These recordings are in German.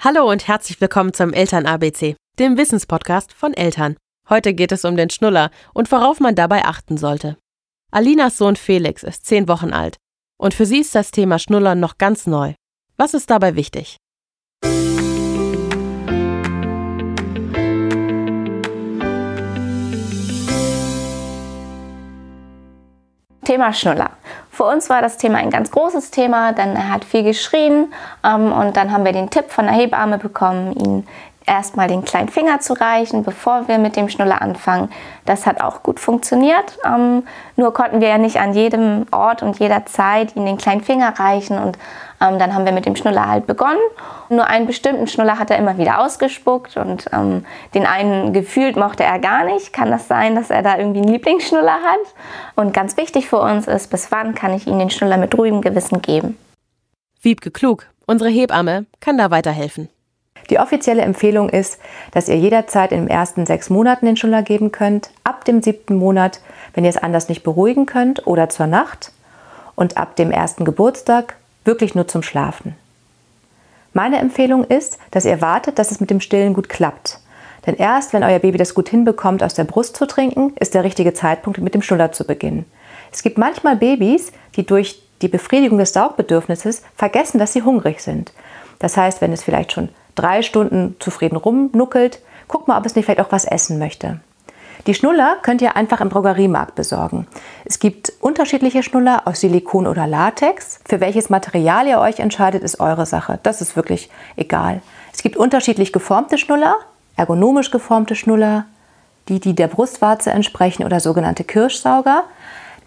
Hallo und herzlich willkommen zum Eltern ABC, dem Wissenspodcast von Eltern. Heute geht es um den Schnuller und worauf man dabei achten sollte. Alinas Sohn Felix ist zehn Wochen alt und für sie ist das Thema Schnullern noch ganz neu. Was ist dabei wichtig? Thema Schnuller. Für uns war das Thema ein ganz großes Thema, denn er hat viel geschrien ähm, und dann haben wir den Tipp von der Hebamme bekommen, ihn erstmal den kleinen Finger zu reichen, bevor wir mit dem Schnuller anfangen. Das hat auch gut funktioniert. Ähm, nur konnten wir ja nicht an jedem Ort und jeder Zeit ihm den kleinen Finger reichen. Und ähm, dann haben wir mit dem Schnuller halt begonnen. Nur einen bestimmten Schnuller hat er immer wieder ausgespuckt und ähm, den einen gefühlt mochte er gar nicht. Kann das sein, dass er da irgendwie einen Lieblingsschnuller hat? Und ganz wichtig für uns ist, bis wann kann ich ihm den Schnuller mit ruhigem Gewissen geben? Wiebke Klug, unsere Hebamme, kann da weiterhelfen. Die offizielle Empfehlung ist, dass ihr jederzeit in den ersten sechs Monaten den Schnuller geben könnt, ab dem siebten Monat, wenn ihr es anders nicht beruhigen könnt, oder zur Nacht und ab dem ersten Geburtstag wirklich nur zum Schlafen. Meine Empfehlung ist, dass ihr wartet, dass es mit dem Stillen gut klappt. Denn erst wenn euer Baby das gut hinbekommt, aus der Brust zu trinken, ist der richtige Zeitpunkt, mit dem Schnuller zu beginnen. Es gibt manchmal Babys, die durch die Befriedigung des Saugbedürfnisses vergessen, dass sie hungrig sind. Das heißt, wenn es vielleicht schon drei Stunden zufrieden rumnuckelt, guck mal, ob es nicht vielleicht auch was essen möchte. Die Schnuller könnt ihr einfach im Drogeriemarkt besorgen. Es gibt unterschiedliche Schnuller aus Silikon oder Latex. Für welches Material ihr euch entscheidet, ist eure Sache. Das ist wirklich egal. Es gibt unterschiedlich geformte Schnuller, ergonomisch geformte Schnuller, die, die der Brustwarze entsprechen oder sogenannte Kirschsauger.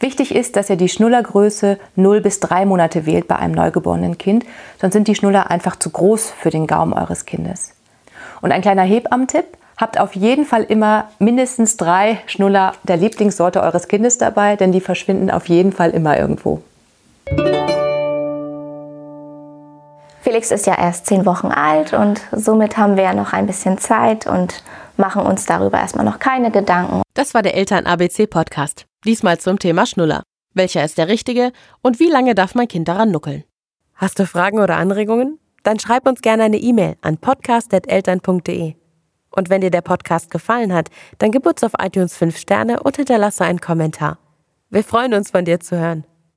Wichtig ist, dass ihr die Schnullergröße 0 bis 3 Monate wählt bei einem neugeborenen Kind, sonst sind die Schnuller einfach zu groß für den Gaumen eures Kindes. Und ein kleiner Hebammtipp, habt auf jeden Fall immer mindestens drei Schnuller der Lieblingssorte eures Kindes dabei, denn die verschwinden auf jeden Fall immer irgendwo. Felix ist ja erst zehn Wochen alt und somit haben wir ja noch ein bisschen Zeit und machen uns darüber erstmal noch keine Gedanken. Das war der Eltern-ABC-Podcast. Diesmal zum Thema Schnuller. Welcher ist der richtige und wie lange darf mein Kind daran nuckeln? Hast du Fragen oder Anregungen? Dann schreib uns gerne eine E-Mail an podcast.eltern.de. Und wenn dir der Podcast gefallen hat, dann gib uns auf iTunes 5 Sterne und hinterlasse einen Kommentar. Wir freuen uns, von dir zu hören.